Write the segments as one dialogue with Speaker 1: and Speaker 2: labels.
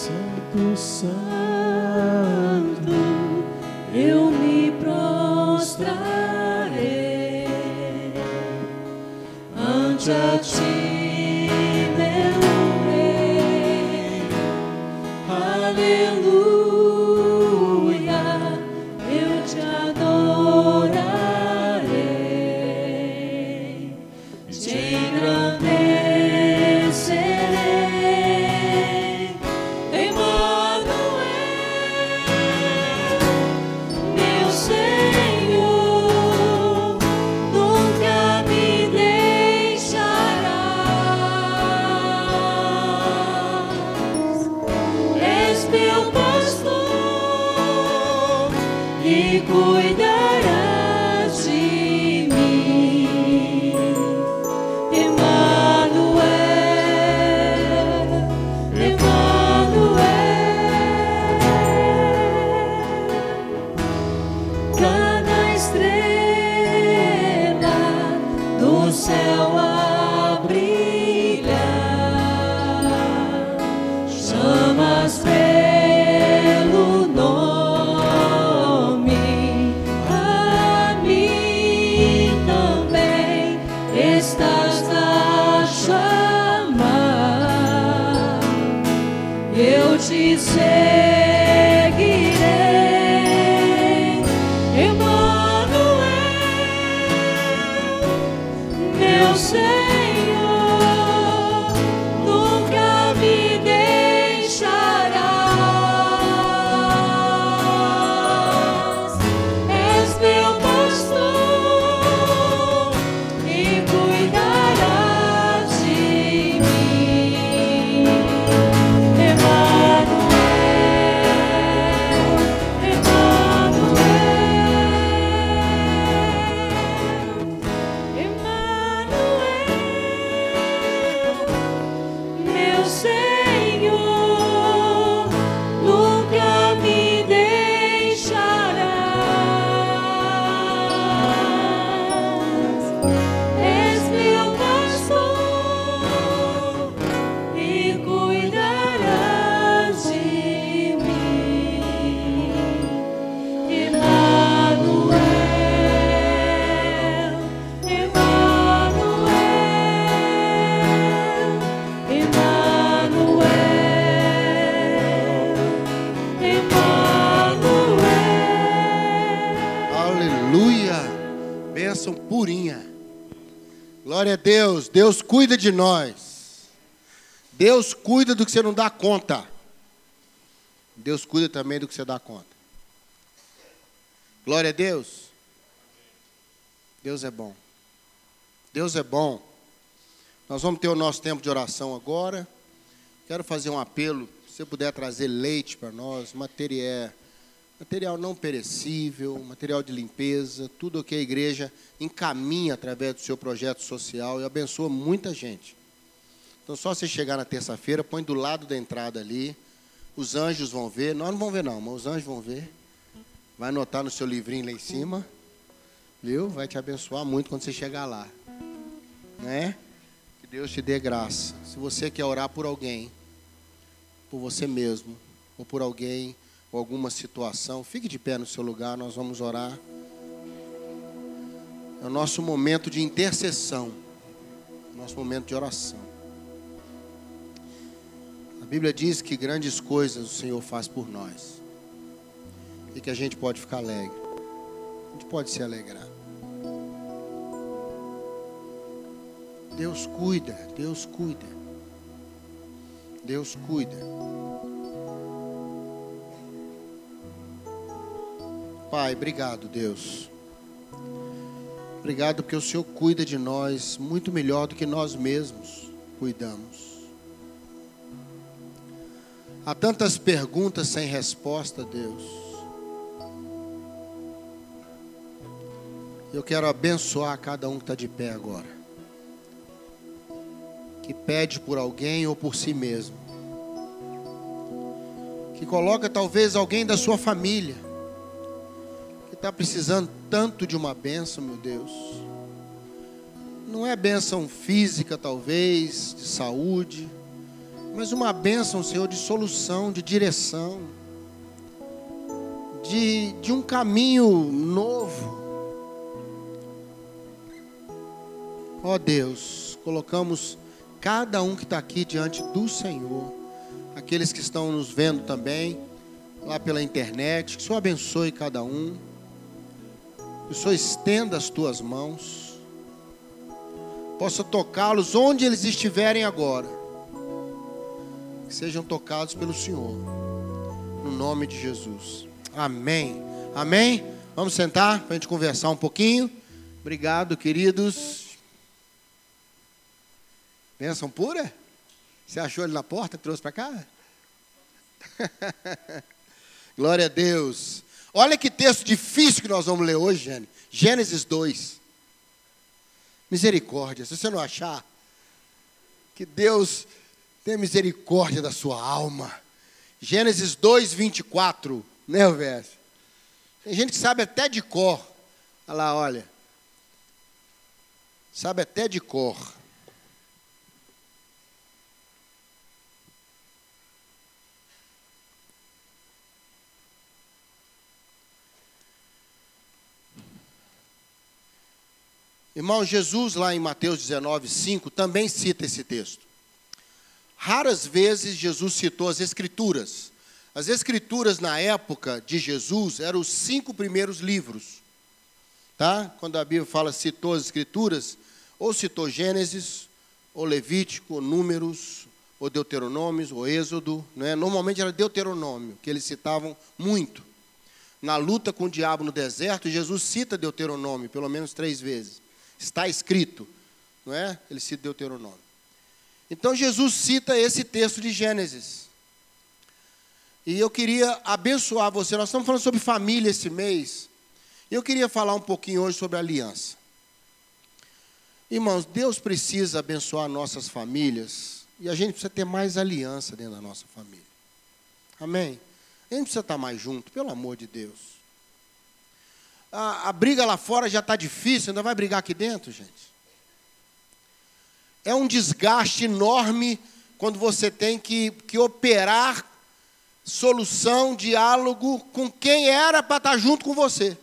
Speaker 1: Santo, Santo, eu me prostrarei ante a ti,
Speaker 2: Deus. Cuida de nós. Deus cuida do que você não dá conta. Deus cuida também do que você dá conta. Glória a Deus. Deus é bom. Deus é bom. Nós vamos ter o nosso tempo de oração agora. Quero fazer um apelo. Se você puder trazer leite para nós, material, material não perecível, material de limpeza, tudo o que a igreja encaminha através do seu projeto social e abençoa muita gente. Então, só você chegar na terça-feira, põe do lado da entrada ali. Os anjos vão ver. Nós não vamos ver, não, mas os anjos vão ver. Vai anotar no seu livrinho lá em cima. Viu? Vai te abençoar muito quando você chegar lá. Né? Que Deus te dê graça. Se você quer orar por alguém, por você mesmo, ou por alguém, ou alguma situação, fique de pé no seu lugar, nós vamos orar. É o nosso momento de intercessão, nosso momento de oração. A Bíblia diz que grandes coisas o Senhor faz por nós. E que a gente pode ficar alegre. A gente pode se alegrar. Deus cuida, Deus cuida. Deus cuida. Pai, obrigado, Deus. Obrigado porque o Senhor cuida de nós muito melhor do que nós mesmos cuidamos. Há tantas perguntas sem resposta, Deus. Eu quero abençoar cada um que está de pé agora. Que pede por alguém ou por si mesmo. Que coloca talvez alguém da sua família. Está precisando tanto de uma bênção, meu Deus. Não é bênção física, talvez, de saúde mas uma bênção, Senhor, de solução, de direção, de, de um caminho novo. Ó Deus, colocamos cada um que está aqui diante do Senhor, aqueles que estão nos vendo também, lá pela internet, que o Senhor abençoe cada um, o Senhor estenda as tuas mãos, possa tocá-los onde eles estiverem agora, que sejam tocados pelo Senhor, no nome de Jesus. Amém. Amém. Vamos sentar para a gente conversar um pouquinho. Obrigado, queridos. Bênção pura? Você achou ele na porta, trouxe para cá? Glória a Deus. Olha que texto difícil que nós vamos ler hoje, Gênesis. Gênesis 2. Misericórdia. Se você não achar, que Deus tenha misericórdia da sua alma. Gênesis 2, 24. Né, verso? Tem gente que sabe até de cor. Olha lá, olha. Sabe até de cor. Irmão, Jesus, lá em Mateus 19, 5, também cita esse texto. Raras vezes Jesus citou as Escrituras. As Escrituras, na época de Jesus, eram os cinco primeiros livros. Tá? Quando a Bíblia fala citou as Escrituras, ou citou Gênesis, ou Levítico, ou Números, ou Deuteronômios, ou Êxodo. Né? Normalmente era Deuteronômio, que eles citavam muito. Na luta com o diabo no deserto, Jesus cita Deuteronômio pelo menos três vezes. Está escrito, não é? Ele cita Deuteronômio. Então Jesus cita esse texto de Gênesis. E eu queria abençoar você. Nós estamos falando sobre família esse mês. E eu queria falar um pouquinho hoje sobre aliança. Irmãos, Deus precisa abençoar nossas famílias. E a gente precisa ter mais aliança dentro da nossa família. Amém? A gente precisa estar mais junto, pelo amor de Deus. A, a briga lá fora já está difícil, ainda vai brigar aqui dentro, gente? É um desgaste enorme quando você tem que, que operar solução, diálogo com quem era para estar tá junto com você.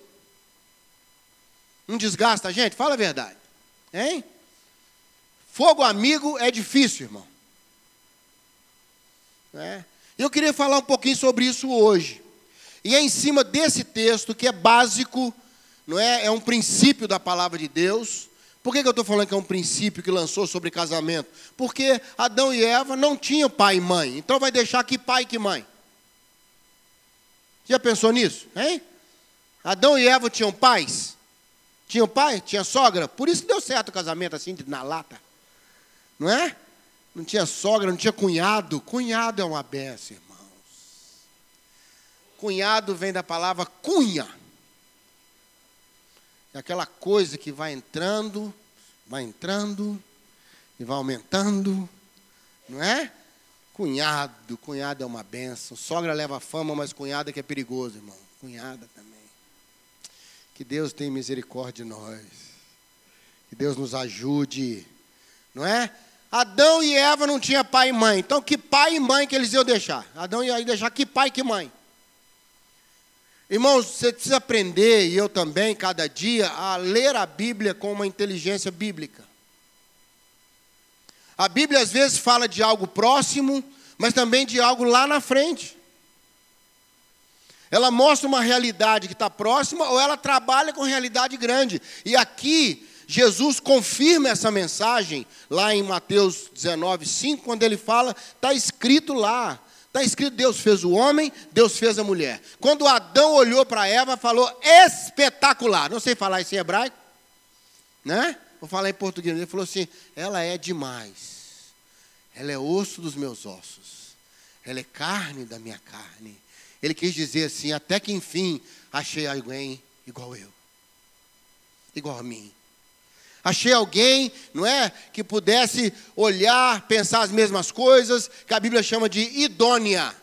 Speaker 2: Não desgasta gente? Fala a verdade. Hein? Fogo amigo é difícil, irmão. É. Eu queria falar um pouquinho sobre isso hoje. E é em cima desse texto, que é básico, não é? É um princípio da palavra de Deus. Por que, que eu estou falando que é um princípio que lançou sobre casamento? Porque Adão e Eva não tinham pai e mãe. Então vai deixar que pai que mãe. Já pensou nisso? Hein? Adão e Eva tinham pais? Tinham pai? Tinha sogra? Por isso deu certo o casamento assim, na lata. Não é? Não tinha sogra, não tinha cunhado. Cunhado é uma benção, Cunhado vem da palavra cunha. É aquela coisa que vai entrando, vai entrando e vai aumentando, não é? Cunhado, cunhado é uma benção. Sogra leva fama, mas cunhada que é perigoso, irmão. Cunhada também. Que Deus tenha misericórdia de nós. Que Deus nos ajude, não é? Adão e Eva não tinham pai e mãe. Então, que pai e mãe que eles iam deixar? Adão ia deixar que pai que mãe? Irmãos, você precisa aprender, e eu também, cada dia, a ler a Bíblia com uma inteligência bíblica. A Bíblia às vezes fala de algo próximo, mas também de algo lá na frente. Ela mostra uma realidade que está próxima ou ela trabalha com realidade grande. E aqui, Jesus confirma essa mensagem lá em Mateus 19, 5, quando ele fala, está escrito lá: Está escrito: Deus fez o homem, Deus fez a mulher. Quando Adão olhou para Eva, falou espetacular. Não sei falar isso em hebraico, né? Vou falar em português. Ele falou assim: ela é demais. Ela é osso dos meus ossos. Ela é carne da minha carne. Ele quis dizer assim: até que enfim achei alguém igual eu, igual a mim. Achei alguém, não é, que pudesse olhar, pensar as mesmas coisas, que a Bíblia chama de idônea.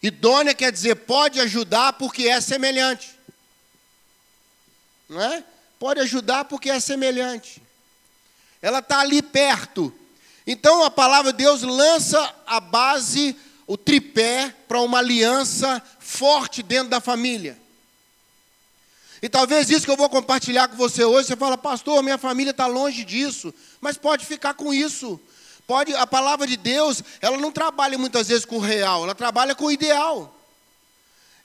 Speaker 2: Idônea quer dizer pode ajudar porque é semelhante. Não é? Pode ajudar porque é semelhante. Ela está ali perto. Então a palavra de Deus lança a base, o tripé para uma aliança forte dentro da família. E talvez isso que eu vou compartilhar com você hoje, você fala, pastor, minha família está longe disso, mas pode ficar com isso. Pode, a palavra de Deus, ela não trabalha muitas vezes com o real, ela trabalha com o ideal.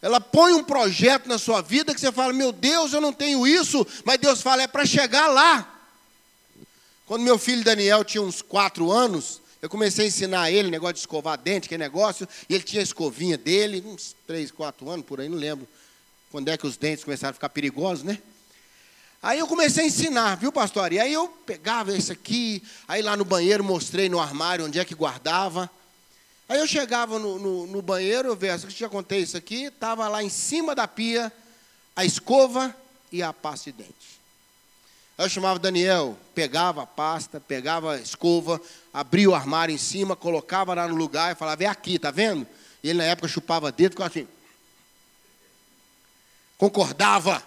Speaker 2: Ela põe um projeto na sua vida que você fala, meu Deus, eu não tenho isso, mas Deus fala, é para chegar lá. Quando meu filho Daniel tinha uns quatro anos, eu comecei a ensinar ele negócio de escovar dente, que é negócio, e ele tinha a escovinha dele, uns três, quatro anos, por aí, não lembro quando é que os dentes começaram a ficar perigosos, né? Aí eu comecei a ensinar, viu, pastor? E aí eu pegava isso aqui, aí lá no banheiro mostrei no armário onde é que guardava. Aí eu chegava no, no, no banheiro, eu vejo, já contei isso aqui, estava lá em cima da pia a escova e a pasta de dente. Aí eu chamava Daniel, pegava a pasta, pegava a escova, abria o armário em cima, colocava lá no lugar e falava, é aqui, tá vendo? E ele na época chupava dedo, ficava assim concordava.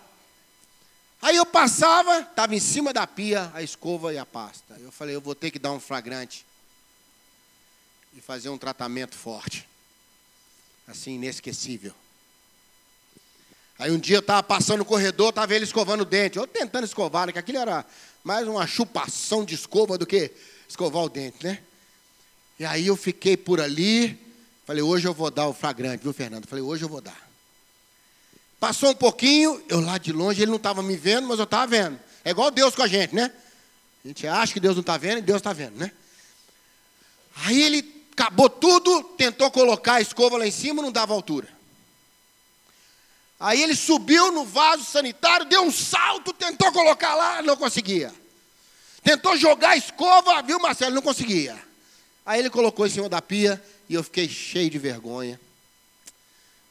Speaker 2: Aí eu passava, estava em cima da pia a escova e a pasta. Eu falei, eu vou ter que dar um flagrante e fazer um tratamento forte, assim, inesquecível. Aí um dia eu estava passando no corredor, estava ele escovando o dente, eu tentando escovar, né, que aquilo era mais uma chupação de escova do que escovar o dente, né? E aí eu fiquei por ali, falei, hoje eu vou dar o flagrante, viu, Fernando? Falei, hoje eu vou dar. Passou um pouquinho, eu lá de longe, ele não estava me vendo, mas eu estava vendo. É igual Deus com a gente, né? A gente acha que Deus não está vendo e Deus está vendo, né? Aí ele acabou tudo, tentou colocar a escova lá em cima, não dava altura. Aí ele subiu no vaso sanitário, deu um salto, tentou colocar lá, não conseguia. Tentou jogar a escova, viu, Marcelo? Não conseguia. Aí ele colocou em cima da pia e eu fiquei cheio de vergonha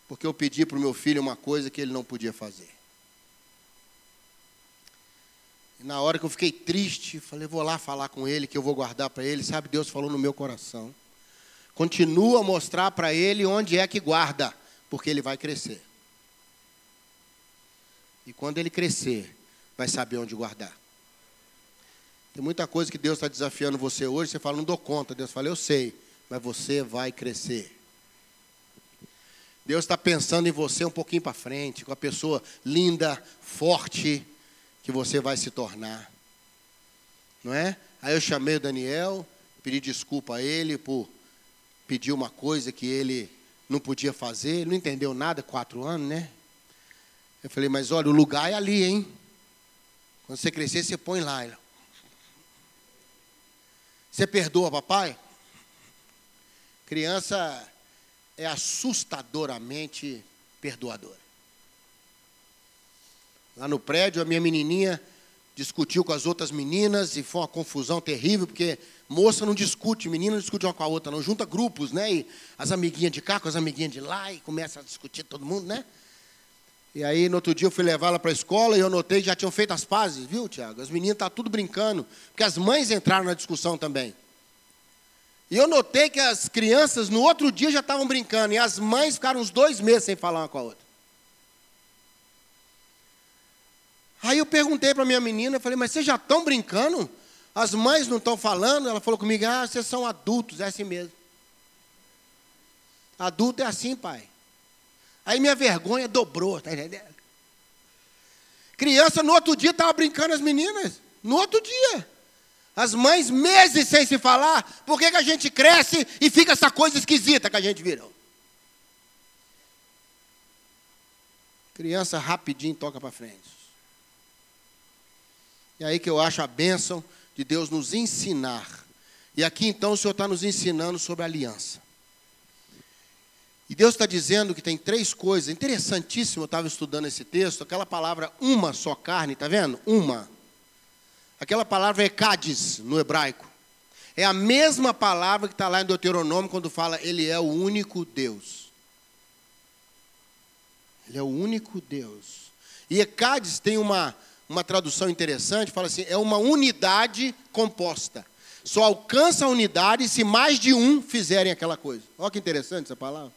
Speaker 2: porque eu pedi para o meu filho uma coisa que ele não podia fazer. E na hora que eu fiquei triste, falei, vou lá falar com ele, que eu vou guardar para ele. Sabe, Deus falou no meu coração. Continua a mostrar para ele onde é que guarda, porque ele vai crescer. E quando ele crescer, vai saber onde guardar. Tem muita coisa que Deus está desafiando você hoje, você fala, não dou conta. Deus fala, eu sei, mas você vai crescer. Deus está pensando em você um pouquinho para frente, com a pessoa linda, forte, que você vai se tornar. Não é? Aí eu chamei o Daniel, pedi desculpa a ele por pedir uma coisa que ele não podia fazer, ele não entendeu nada, quatro anos, né? Eu falei, mas olha, o lugar é ali, hein? Quando você crescer, você põe lá. Você perdoa, papai? Criança é assustadoramente perdoadora. Lá no prédio, a minha menininha discutiu com as outras meninas e foi uma confusão terrível, porque moça não discute, menina não discute uma com a outra, não. Junta grupos, né? E as amiguinhas de cá com as amiguinhas de lá e começa a discutir todo mundo, né? E aí, no outro dia, eu fui levá-la para a escola e eu notei que já tinham feito as pazes, viu, Tiago? As meninas estão tá tudo brincando, porque as mães entraram na discussão também. E eu notei que as crianças no outro dia já estavam brincando, e as mães ficaram uns dois meses sem falar uma com a outra. Aí eu perguntei para minha menina, eu falei, mas vocês já estão brincando? As mães não estão falando? Ela falou comigo, ah, vocês são adultos, é assim mesmo. Adulto é assim, pai. Aí minha vergonha dobrou, tá entendendo? Criança no outro dia estava brincando as meninas. No outro dia. As mães meses sem se falar, por que, que a gente cresce e fica essa coisa esquisita que a gente virou? Criança rapidinho toca para frente. E aí que eu acho a bênção de Deus nos ensinar. E aqui então o Senhor está nos ensinando sobre aliança. E Deus está dizendo que tem três coisas. Interessantíssimo, eu estava estudando esse texto, aquela palavra uma só carne, está vendo? Uma. Aquela palavra é Cádiz no hebraico. É a mesma palavra que está lá em Deuteronômio quando fala Ele é o único Deus. Ele é o único Deus. E Cádiz tem uma, uma tradução interessante, fala assim, é uma unidade composta. Só alcança a unidade se mais de um fizerem aquela coisa. Olha que interessante essa palavra.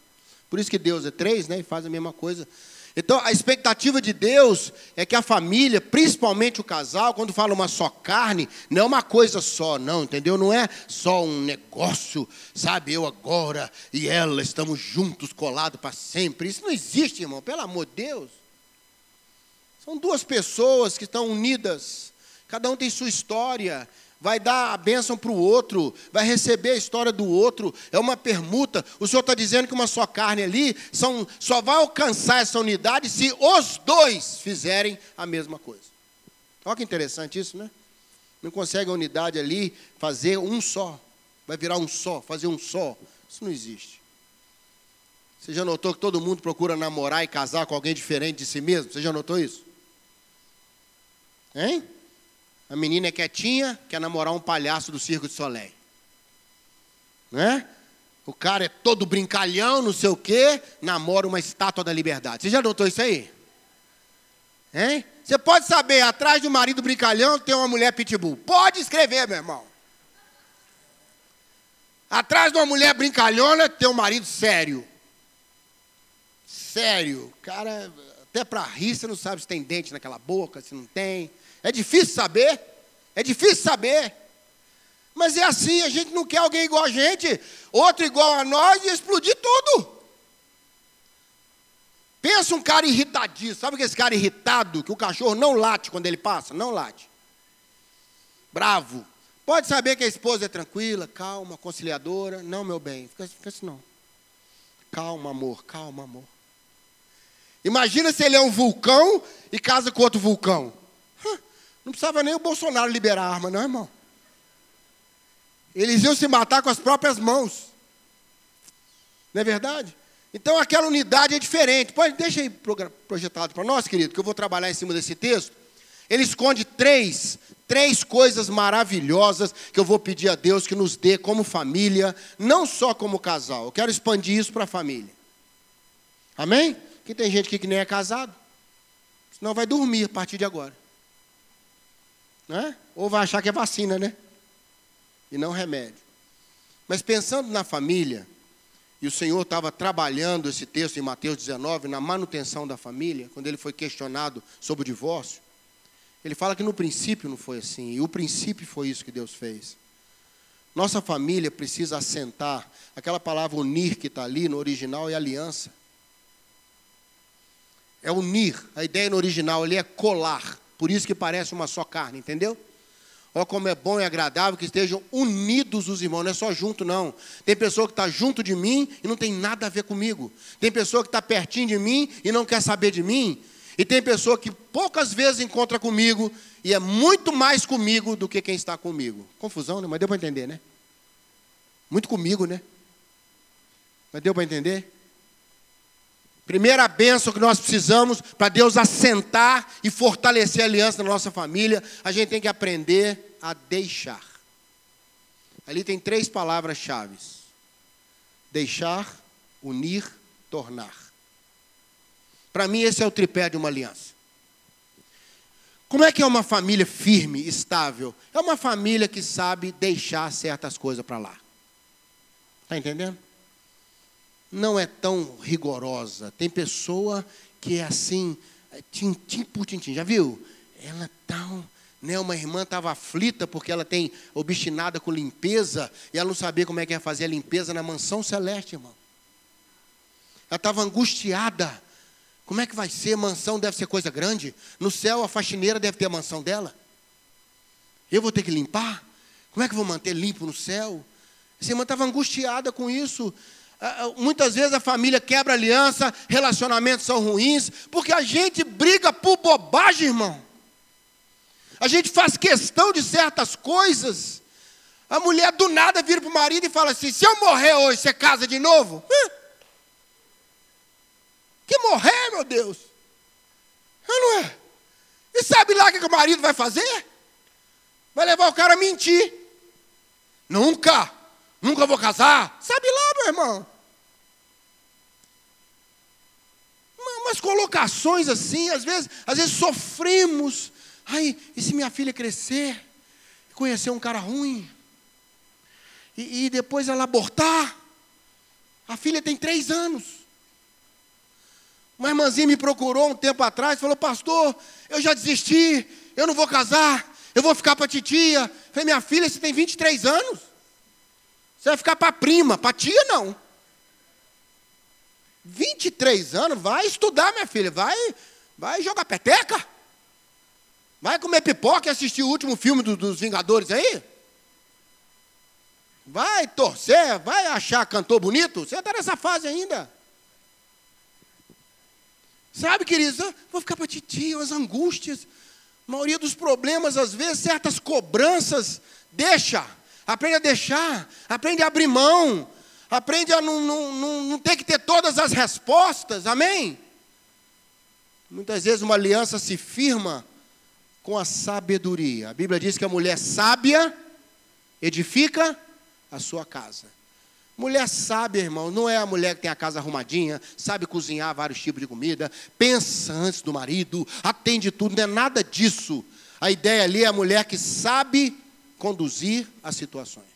Speaker 2: Por isso que Deus é três, né? E faz a mesma coisa. Então, a expectativa de Deus é que a família, principalmente o casal, quando fala uma só carne, não é uma coisa só, não, entendeu? Não é só um negócio, sabe? Eu agora e ela estamos juntos, colados para sempre. Isso não existe, irmão, pelo amor de Deus. São duas pessoas que estão unidas, cada um tem sua história, vai dar a bênção para o outro, vai receber a história do outro, é uma permuta. O Senhor está dizendo que uma só carne ali são, só vai alcançar essa unidade se os dois fizerem a mesma coisa. Olha que interessante isso, né? Não consegue a unidade ali fazer um só, vai virar um só, fazer um só. Isso não existe. Você já notou que todo mundo procura namorar e casar com alguém diferente de si mesmo? Você já notou isso? Hein? A menina é quietinha, quer namorar um palhaço do Circo de Soleil. Né? O cara é todo brincalhão, não sei o quê, namora uma estátua da liberdade. Você já notou isso aí? Hein? Você pode saber, atrás do marido brincalhão tem uma mulher pitbull. Pode escrever, meu irmão. Atrás de uma mulher brincalhona tem um marido sério. Sério. Cara, até para rir, você não sabe se tem dente naquela boca, se não tem. É difícil saber. É difícil saber. Mas é assim, a gente não quer alguém igual a gente, outro igual a nós e explodir tudo. Pensa um cara irritadíssimo. Sabe que esse cara irritado, que o cachorro não late quando ele passa? Não late. Bravo. Pode saber que a esposa é tranquila, calma, conciliadora. Não, meu bem, fica, fica assim não. Calma, amor, calma, amor. Imagina se ele é um vulcão e casa com outro vulcão. Não precisava nem o Bolsonaro liberar a arma, não, irmão. Eles iam se matar com as próprias mãos. Não é verdade? Então aquela unidade é diferente. Pode, deixa aí projetado para nós, querido, que eu vou trabalhar em cima desse texto. Ele esconde três, três coisas maravilhosas que eu vou pedir a Deus que nos dê como família, não só como casal. Eu quero expandir isso para a família. Amém? Que tem gente aqui que nem é casado. Senão vai dormir a partir de agora. Né? Ou vai achar que é vacina, né? E não remédio. Mas pensando na família, e o Senhor estava trabalhando esse texto em Mateus 19, na manutenção da família, quando ele foi questionado sobre o divórcio, ele fala que no princípio não foi assim, e o princípio foi isso que Deus fez. Nossa família precisa assentar, aquela palavra unir que está ali no original é aliança. É unir, a ideia no original ali é colar. Por isso que parece uma só carne, entendeu? Olha como é bom e agradável que estejam unidos os irmãos, não é só junto, não. Tem pessoa que está junto de mim e não tem nada a ver comigo. Tem pessoa que está pertinho de mim e não quer saber de mim. E tem pessoa que poucas vezes encontra comigo e é muito mais comigo do que quem está comigo. Confusão, né? Mas deu para entender, né? Muito comigo, né? Mas deu para entender? Primeira bênção que nós precisamos para Deus assentar e fortalecer a aliança na nossa família, a gente tem que aprender a deixar. Ali tem três palavras-chave: deixar, unir, tornar. Para mim, esse é o tripé de uma aliança. Como é que é uma família firme, estável? É uma família que sabe deixar certas coisas para lá. Está entendendo? Não é tão rigorosa. Tem pessoa que é assim, é tintim por tintim. Já viu? Ela tão. Né, uma irmã estava aflita porque ela tem obstinada com limpeza e ela não sabia como é que ia fazer a limpeza na mansão celeste, irmão. Ela estava angustiada. Como é que vai ser? Mansão deve ser coisa grande. No céu, a faxineira deve ter a mansão dela. Eu vou ter que limpar? Como é que vou manter limpo no céu? Essa irmã estava angustiada com isso. Ah, ah, muitas vezes a família quebra aliança, relacionamentos são ruins, porque a gente briga por bobagem, irmão. A gente faz questão de certas coisas. A mulher do nada vira para o marido e fala assim: se eu morrer hoje, você casa de novo? Hã? Que morrer, meu Deus? Eu não é? E sabe lá o que o marido vai fazer? Vai levar o cara a mentir. Nunca, nunca vou casar. Sabe lá, meu irmão. umas colocações assim, às vezes, às vezes sofremos. Ai, e se minha filha crescer, conhecer um cara ruim, e, e depois ela abortar? A filha tem três anos. Uma irmãzinha me procurou um tempo atrás, falou: Pastor, eu já desisti, eu não vou casar, eu vou ficar para titia. Falei: Minha filha, você tem 23 anos. Você vai ficar para prima, para tia não. 23 anos, vai estudar, minha filha, vai, vai jogar peteca. Vai comer pipoca e assistir o último filme do, dos Vingadores aí? Vai torcer, vai achar cantor bonito? Você está nessa fase ainda. Sabe, queridos, vou ficar para titia, as angústias. A maioria dos problemas, às vezes, certas cobranças, deixa. Aprende a deixar, aprende a abrir mão, aprende a não, não, não, não ter que ter todas as respostas, amém? Muitas vezes uma aliança se firma com a sabedoria. A Bíblia diz que a mulher sábia edifica a sua casa. Mulher sábia, irmão, não é a mulher que tem a casa arrumadinha, sabe cozinhar vários tipos de comida, pensa antes do marido, atende tudo, não é nada disso. A ideia ali é a mulher que sabe conduzir as situações.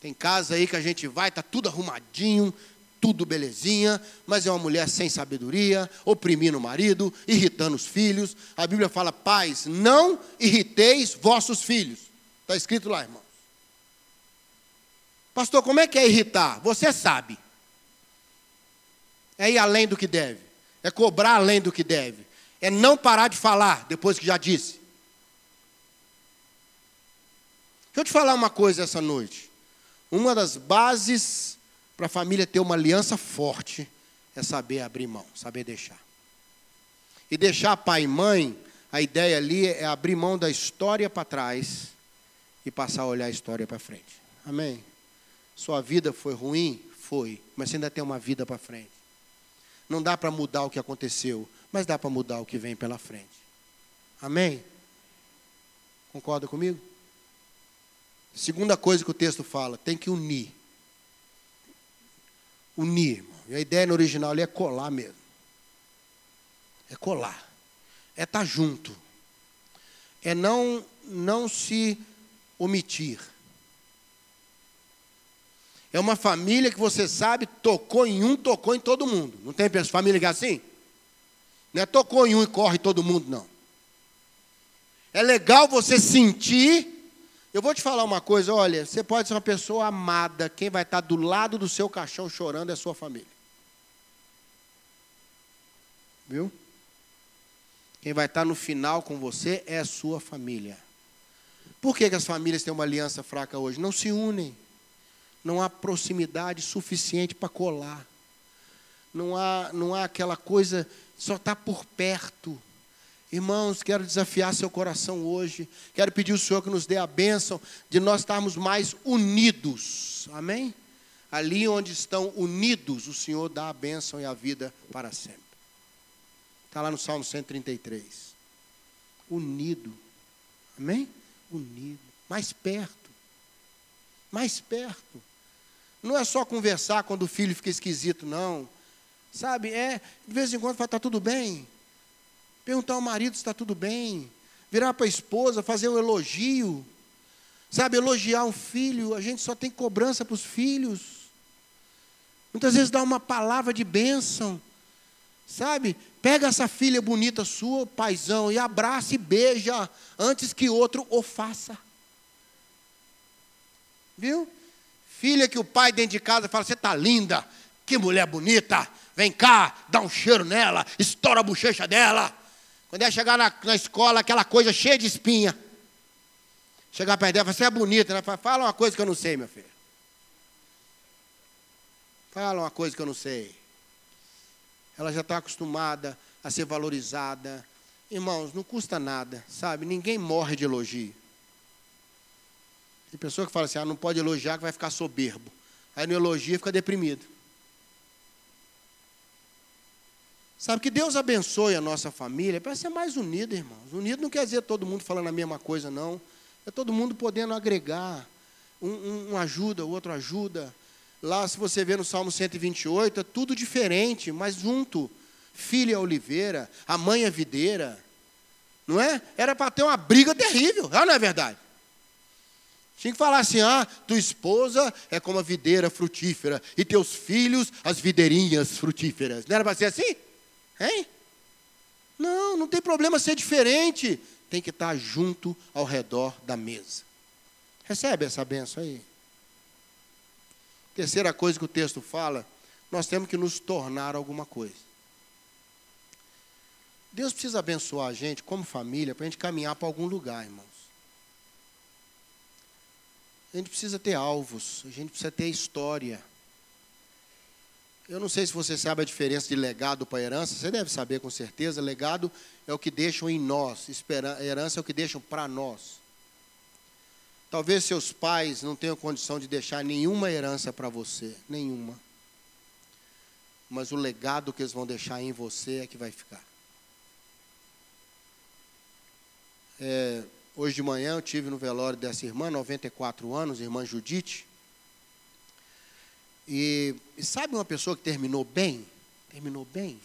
Speaker 2: Tem casa aí que a gente vai, está tudo arrumadinho, tudo belezinha, mas é uma mulher sem sabedoria, oprimindo o marido, irritando os filhos. A Bíblia fala: pais, não irriteis vossos filhos. Está escrito lá, irmãos. Pastor, como é que é irritar? Você sabe. É ir além do que deve. É cobrar além do que deve. É não parar de falar depois que já disse. Deixa eu te falar uma coisa essa noite. Uma das bases para a família ter uma aliança forte, é saber abrir mão, saber deixar. E deixar pai e mãe, a ideia ali é abrir mão da história para trás e passar a olhar a história para frente. Amém? Sua vida foi ruim? Foi. Mas você ainda tem uma vida para frente. Não dá para mudar o que aconteceu, mas dá para mudar o que vem pela frente. Amém? Concorda comigo? Segunda coisa que o texto fala, tem que unir unir, irmão. E a ideia no original ali é colar mesmo. É colar. É estar tá junto. É não, não se omitir. É uma família que você sabe, tocou em um, tocou em todo mundo. Não tem família que é assim? Não é tocou em um e corre todo mundo, não. É legal você sentir eu vou te falar uma coisa, olha, você pode ser uma pessoa amada, quem vai estar do lado do seu caixão chorando é a sua família. Viu? Quem vai estar no final com você é a sua família. Por que, que as famílias têm uma aliança fraca hoje? Não se unem. Não há proximidade suficiente para colar. Não há, não há aquela coisa, só está por perto. Irmãos, quero desafiar seu coração hoje. Quero pedir ao Senhor que nos dê a bênção de nós estarmos mais unidos. Amém? Ali onde estão unidos, o Senhor dá a bênção e a vida para sempre. Está lá no Salmo 133. Unido. Amém? Unido. Mais perto. Mais perto. Não é só conversar quando o filho fica esquisito, não. Sabe, é, de vez em quando fala, está tudo bem perguntar ao marido se está tudo bem, virar para a esposa, fazer um elogio, sabe, elogiar um filho, a gente só tem cobrança para os filhos. Muitas vezes dá uma palavra de bênção, sabe? Pega essa filha bonita sua, paizão, e abraça e beija antes que outro o faça. Viu? Filha que o pai dentro de casa fala: Você está linda, que mulher bonita, vem cá, dá um cheiro nela, estoura a bochecha dela. Quando ia chegar na, na escola, aquela coisa cheia de espinha. Chegar perto dela, você é bonita, né? Fala uma coisa que eu não sei, meu filho. Fala uma coisa que eu não sei. Ela já está acostumada a ser valorizada. Irmãos, não custa nada, sabe? Ninguém morre de elogio. Tem pessoa que fala assim, ah, não pode elogiar que vai ficar soberbo. Aí no elogio fica deprimido. Sabe que Deus abençoe a nossa família para ser mais unida, irmãos. Unido não quer dizer todo mundo falando a mesma coisa, não. É todo mundo podendo agregar. Um, um, um ajuda, o outro ajuda. Lá, se você ver no Salmo 128, é tudo diferente, mas junto. Filha é oliveira, a mãe é videira. Não é? Era para ter uma briga terrível, não é verdade? Tinha que falar assim: ah, tua esposa é como a videira frutífera, e teus filhos as videirinhas frutíferas. Não era para ser assim? Hein? Não, não tem problema ser diferente. Tem que estar junto ao redor da mesa. Recebe essa benção aí. Terceira coisa que o texto fala, nós temos que nos tornar alguma coisa. Deus precisa abençoar a gente como família para a gente caminhar para algum lugar, irmãos. A gente precisa ter alvos, a gente precisa ter história. Eu não sei se você sabe a diferença de legado para herança, você deve saber com certeza. Legado é o que deixam em nós, herança é o que deixam para nós. Talvez seus pais não tenham condição de deixar nenhuma herança para você, nenhuma. Mas o legado que eles vão deixar em você é que vai ficar. É, Hoje de manhã eu tive no velório dessa irmã, 94 anos, irmã Judite. E, e, sabe uma pessoa que terminou bem? Terminou bem.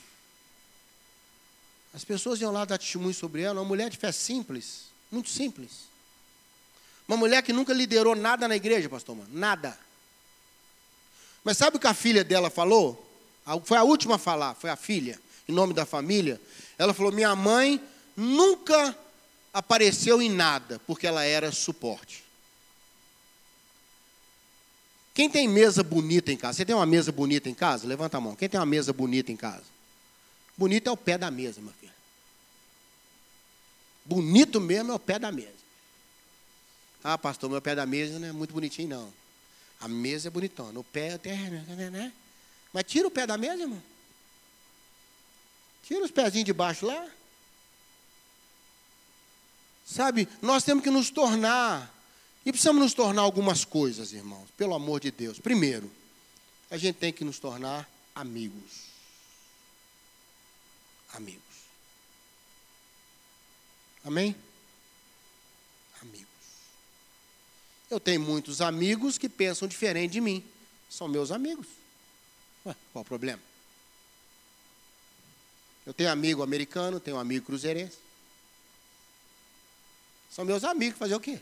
Speaker 2: As pessoas iam lá dar testemunho sobre ela, uma mulher de fé simples, muito simples. Uma mulher que nunca liderou nada na igreja, pastor mano, nada. Mas sabe o que a filha dela falou? Foi a última a falar, foi a filha, em nome da família. Ela falou: Minha mãe nunca apareceu em nada, porque ela era suporte. Quem tem mesa bonita em casa? Você tem uma mesa bonita em casa? Levanta a mão. Quem tem uma mesa bonita em casa? Bonito é o pé da mesa, meu filho. Bonito mesmo é o pé da mesa. Ah, pastor, meu pé da mesa não é muito bonitinho, não. A mesa é bonitona. O pé até. Né, né? Mas tira o pé da mesa, irmão. Tira os pezinhos de baixo lá. Sabe, nós temos que nos tornar, e precisamos nos tornar algumas coisas, irmãos, pelo amor de Deus. Primeiro, a gente tem que nos tornar amigos. Amigos. Amém? Amigos. Eu tenho muitos amigos que pensam diferente de mim. São meus amigos. Ué, qual o problema? Eu tenho amigo americano, tenho amigo cruzeirense. São meus amigos, fazer o quê?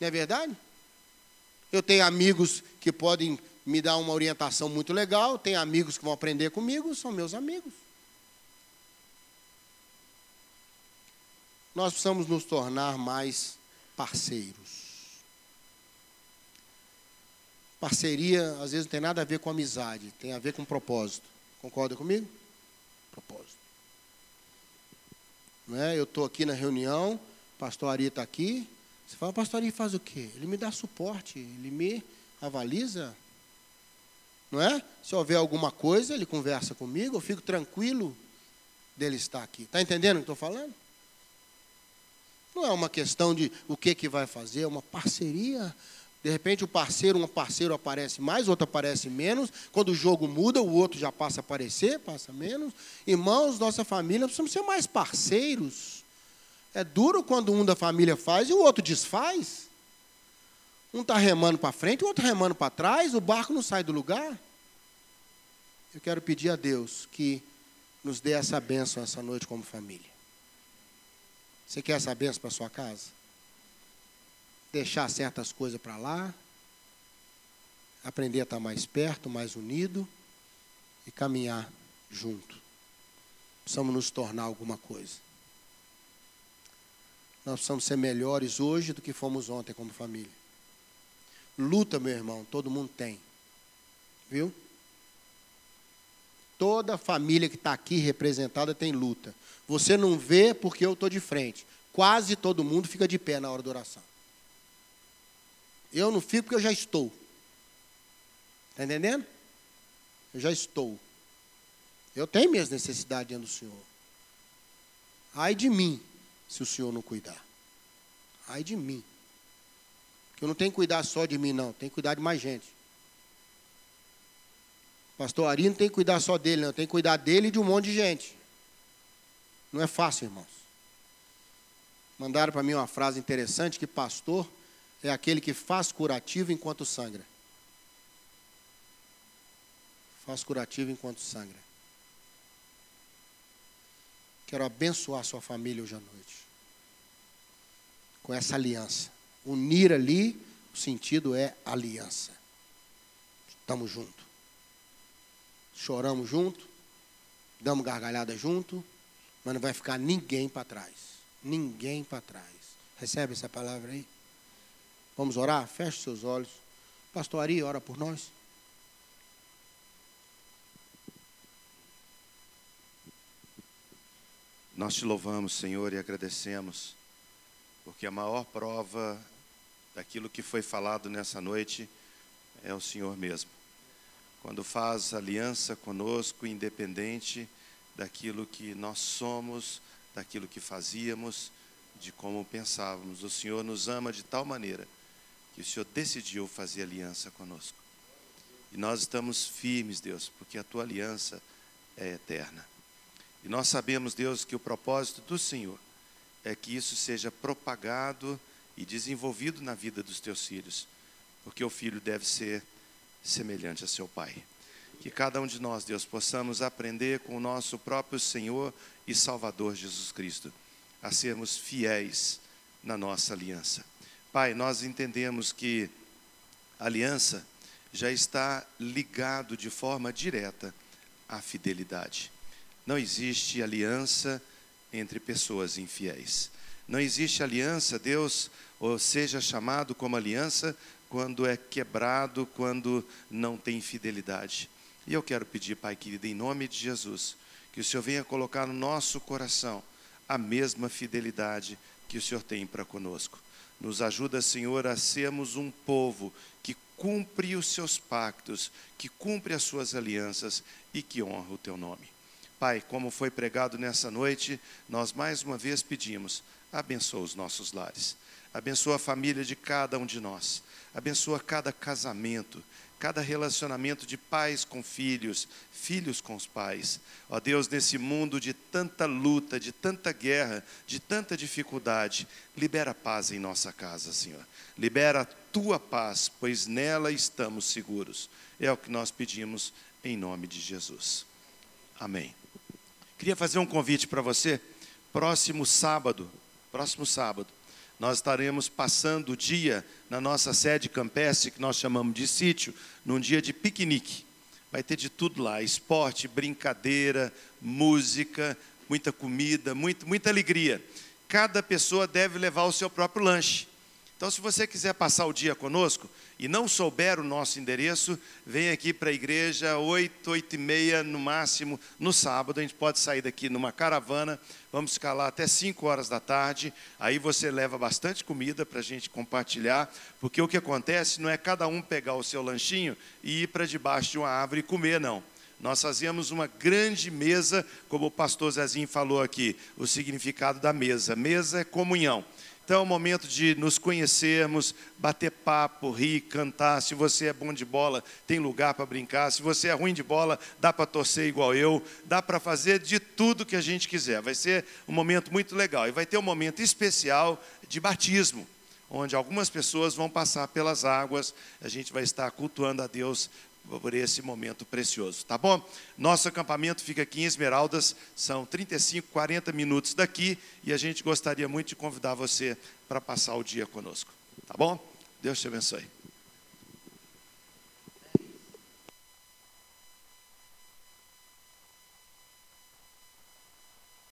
Speaker 2: Não é verdade? Eu tenho amigos que podem me dar uma orientação muito legal, tenho amigos que vão aprender comigo, são meus amigos. Nós precisamos nos tornar mais parceiros. Parceria, às vezes, não tem nada a ver com amizade, tem a ver com propósito. Concorda comigo? Propósito. Né? Eu estou aqui na reunião, pastor Ari está aqui. Você fala, pastor Ari faz o quê? Ele me dá suporte, ele me avaliza. Não é? Se houver alguma coisa, ele conversa comigo, eu fico tranquilo dele estar aqui. Está entendendo o que estou falando? Não é uma questão de o que, que vai fazer, é uma parceria de repente o parceiro, um parceiro aparece mais, outro aparece menos. Quando o jogo muda, o outro já passa a aparecer, passa menos. Irmãos, nossa família, precisamos ser mais parceiros. É duro quando um da família faz e o outro desfaz. Um está remando para frente, o outro remando para trás, o barco não sai do lugar. Eu quero pedir a Deus que nos dê essa bênção essa noite como família. Você quer essa bênção para sua casa? deixar certas coisas para lá, aprender a estar mais perto, mais unido e caminhar junto. Precisamos nos tornar alguma coisa. Nós precisamos ser melhores hoje do que fomos ontem como família. Luta, meu irmão, todo mundo tem. Viu? Toda família que está aqui representada tem luta. Você não vê porque eu estou de frente. Quase todo mundo fica de pé na hora da oração. Eu não fico porque eu já estou. Está entendendo? Eu já estou. Eu tenho minhas necessidades diante do Senhor. Ai de mim, se o Senhor não cuidar. Ai de mim. Porque eu não tenho que cuidar só de mim, não. Tenho que cuidar de mais gente. Pastor Ari não tem que cuidar só dele, não. Tem que cuidar dele e de um monte de gente. Não é fácil, irmãos. Mandaram para mim uma frase interessante que pastor é aquele que faz curativo enquanto sangra. Faz curativo enquanto sangra. Quero abençoar sua família hoje à noite. com essa aliança. Unir ali, o sentido é aliança. Estamos juntos. Choramos junto, damos gargalhada junto, mas não vai ficar ninguém para trás. Ninguém para trás. Recebe essa palavra aí? Vamos orar? Feche seus olhos. Pastor Ari, ora por nós.
Speaker 3: Nós te louvamos, Senhor, e agradecemos, porque a maior prova daquilo que foi falado nessa noite é o Senhor mesmo. Quando faz aliança conosco, independente daquilo que nós somos, daquilo que fazíamos, de como pensávamos, o Senhor nos ama de tal maneira que o Senhor decidiu fazer aliança conosco. E nós estamos firmes, Deus, porque a tua aliança é eterna. E nós sabemos, Deus, que o propósito do Senhor é que isso seja propagado e desenvolvido na vida dos teus filhos, porque o filho deve ser semelhante a seu pai. Que cada um de nós, Deus, possamos aprender com o nosso próprio Senhor e Salvador Jesus Cristo a sermos fiéis na nossa aliança. Pai, nós entendemos que a aliança já está ligado de forma direta à fidelidade. Não existe aliança entre pessoas infiéis. Não existe aliança, Deus, ou seja chamado como aliança, quando é quebrado, quando não tem fidelidade. E eu quero pedir, Pai querido, em nome de Jesus, que o Senhor venha colocar no nosso coração a mesma fidelidade que o Senhor tem para conosco. Nos ajuda, Senhor, a sermos um povo que cumpre os seus pactos, que cumpre as suas alianças e que honra o teu nome. Pai, como foi pregado nessa noite, nós mais uma vez pedimos, abençoa os nossos lares, abençoa a família de cada um de nós, abençoa cada casamento, cada relacionamento de pais com filhos, filhos com os pais. Ó Deus, nesse mundo de tanta luta, de tanta guerra, de tanta dificuldade, libera paz em nossa casa, Senhor. Libera a tua paz, pois nela estamos seguros. É o que nós pedimos em nome de Jesus. Amém. Queria fazer um convite para você. Próximo sábado, próximo sábado, nós estaremos passando o dia na nossa sede campestre, que nós chamamos de sítio, num dia de piquenique. Vai ter de tudo lá: esporte, brincadeira, música, muita comida, muito, muita alegria. Cada pessoa deve levar o seu próprio lanche. Então, se você quiser passar o dia conosco e não souber o nosso endereço, vem aqui para a igreja, 8, 8 e meia no máximo, no sábado. A gente pode sair daqui numa caravana, vamos ficar lá até 5 horas da tarde. Aí você leva bastante comida para a gente compartilhar, porque o que acontece não é cada um pegar o seu lanchinho e ir para debaixo de uma árvore e comer, não. Nós fazíamos uma grande mesa, como o pastor Zezinho falou aqui, o significado da mesa. Mesa é comunhão. Então é o momento de nos conhecermos, bater papo, rir, cantar. Se você é bom de bola, tem lugar para brincar. Se você é ruim de bola, dá para torcer igual eu. Dá para fazer de tudo que a gente quiser. Vai ser um momento muito legal. E vai ter um momento especial de batismo, onde algumas pessoas vão passar pelas águas. A gente vai estar cultuando a Deus por esse momento precioso, tá bom? Nosso acampamento fica aqui em Esmeraldas, são 35, 40 minutos daqui e a gente gostaria muito de convidar você para passar o dia conosco, tá bom? Deus te abençoe.